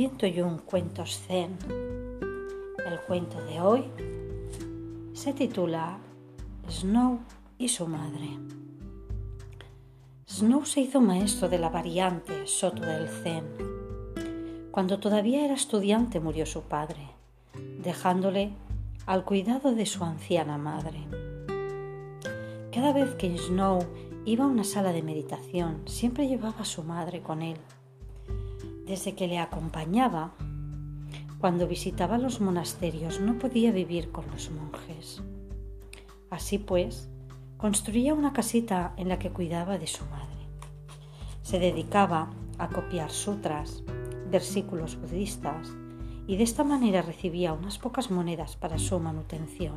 101 cuentos zen. El cuento de hoy se titula Snow y su madre. Snow se hizo maestro de la variante Soto del Zen. Cuando todavía era estudiante murió su padre, dejándole al cuidado de su anciana madre. Cada vez que Snow iba a una sala de meditación, siempre llevaba a su madre con él desde que le acompañaba, cuando visitaba los monasterios no podía vivir con los monjes. Así pues, construía una casita en la que cuidaba de su madre. Se dedicaba a copiar sutras, versículos budistas, y de esta manera recibía unas pocas monedas para su manutención.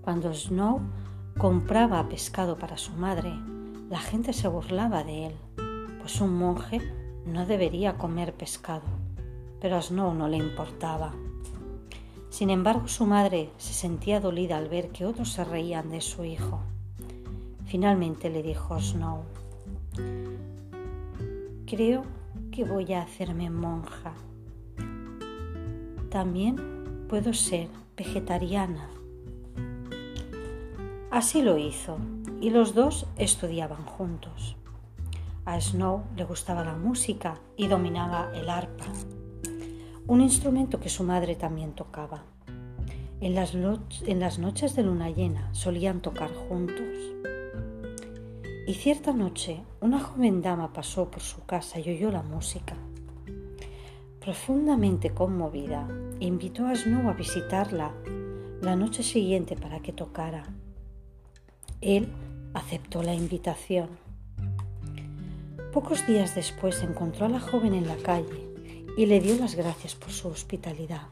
Cuando Snow compraba pescado para su madre, la gente se burlaba de él, pues un monje no debería comer pescado, pero a Snow no le importaba. Sin embargo, su madre se sentía dolida al ver que otros se reían de su hijo. Finalmente le dijo Snow, creo que voy a hacerme monja. También puedo ser vegetariana. Así lo hizo, y los dos estudiaban juntos. A Snow le gustaba la música y dominaba el arpa, un instrumento que su madre también tocaba. En las, en las noches de luna llena solían tocar juntos. Y cierta noche una joven dama pasó por su casa y oyó la música. Profundamente conmovida, invitó a Snow a visitarla la noche siguiente para que tocara. Él aceptó la invitación. Pocos días después encontró a la joven en la calle y le dio las gracias por su hospitalidad.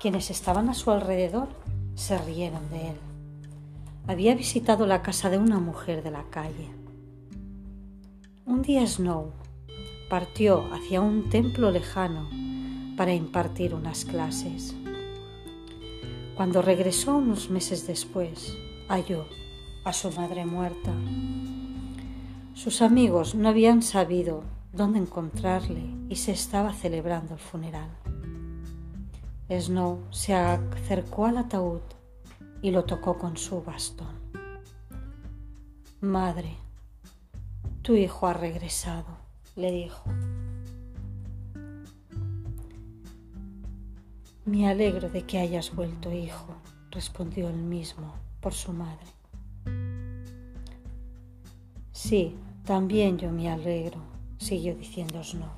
Quienes estaban a su alrededor se rieron de él. Había visitado la casa de una mujer de la calle. Un día Snow partió hacia un templo lejano para impartir unas clases. Cuando regresó unos meses después, halló a su madre muerta. Sus amigos no habían sabido dónde encontrarle y se estaba celebrando el funeral. Snow se acercó al ataúd y lo tocó con su bastón. Madre, tu hijo ha regresado, le dijo. Me alegro de que hayas vuelto, hijo, respondió él mismo por su madre. Sí, también yo me alegro, siguió diciendo Snow.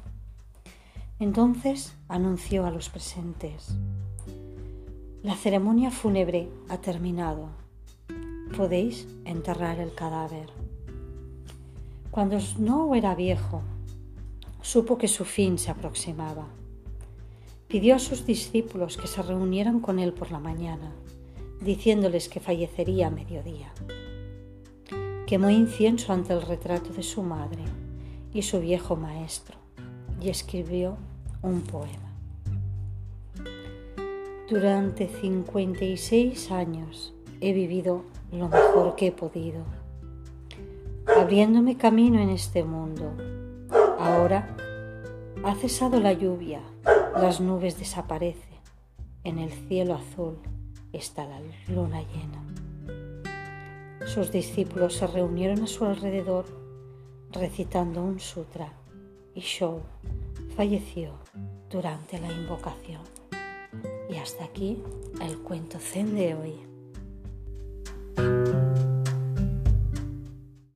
Entonces anunció a los presentes. La ceremonia fúnebre ha terminado. Podéis enterrar el cadáver. Cuando Snow era viejo, supo que su fin se aproximaba. Pidió a sus discípulos que se reunieran con él por la mañana, diciéndoles que fallecería a mediodía quemó incienso ante el retrato de su madre y su viejo maestro y escribió un poema. Durante 56 años he vivido lo mejor que he podido, abriéndome camino en este mundo. Ahora ha cesado la lluvia, las nubes desaparecen, en el cielo azul está la luna llena. Sus discípulos se reunieron a su alrededor recitando un sutra y Shou falleció durante la invocación. Y hasta aquí el cuento zen de hoy.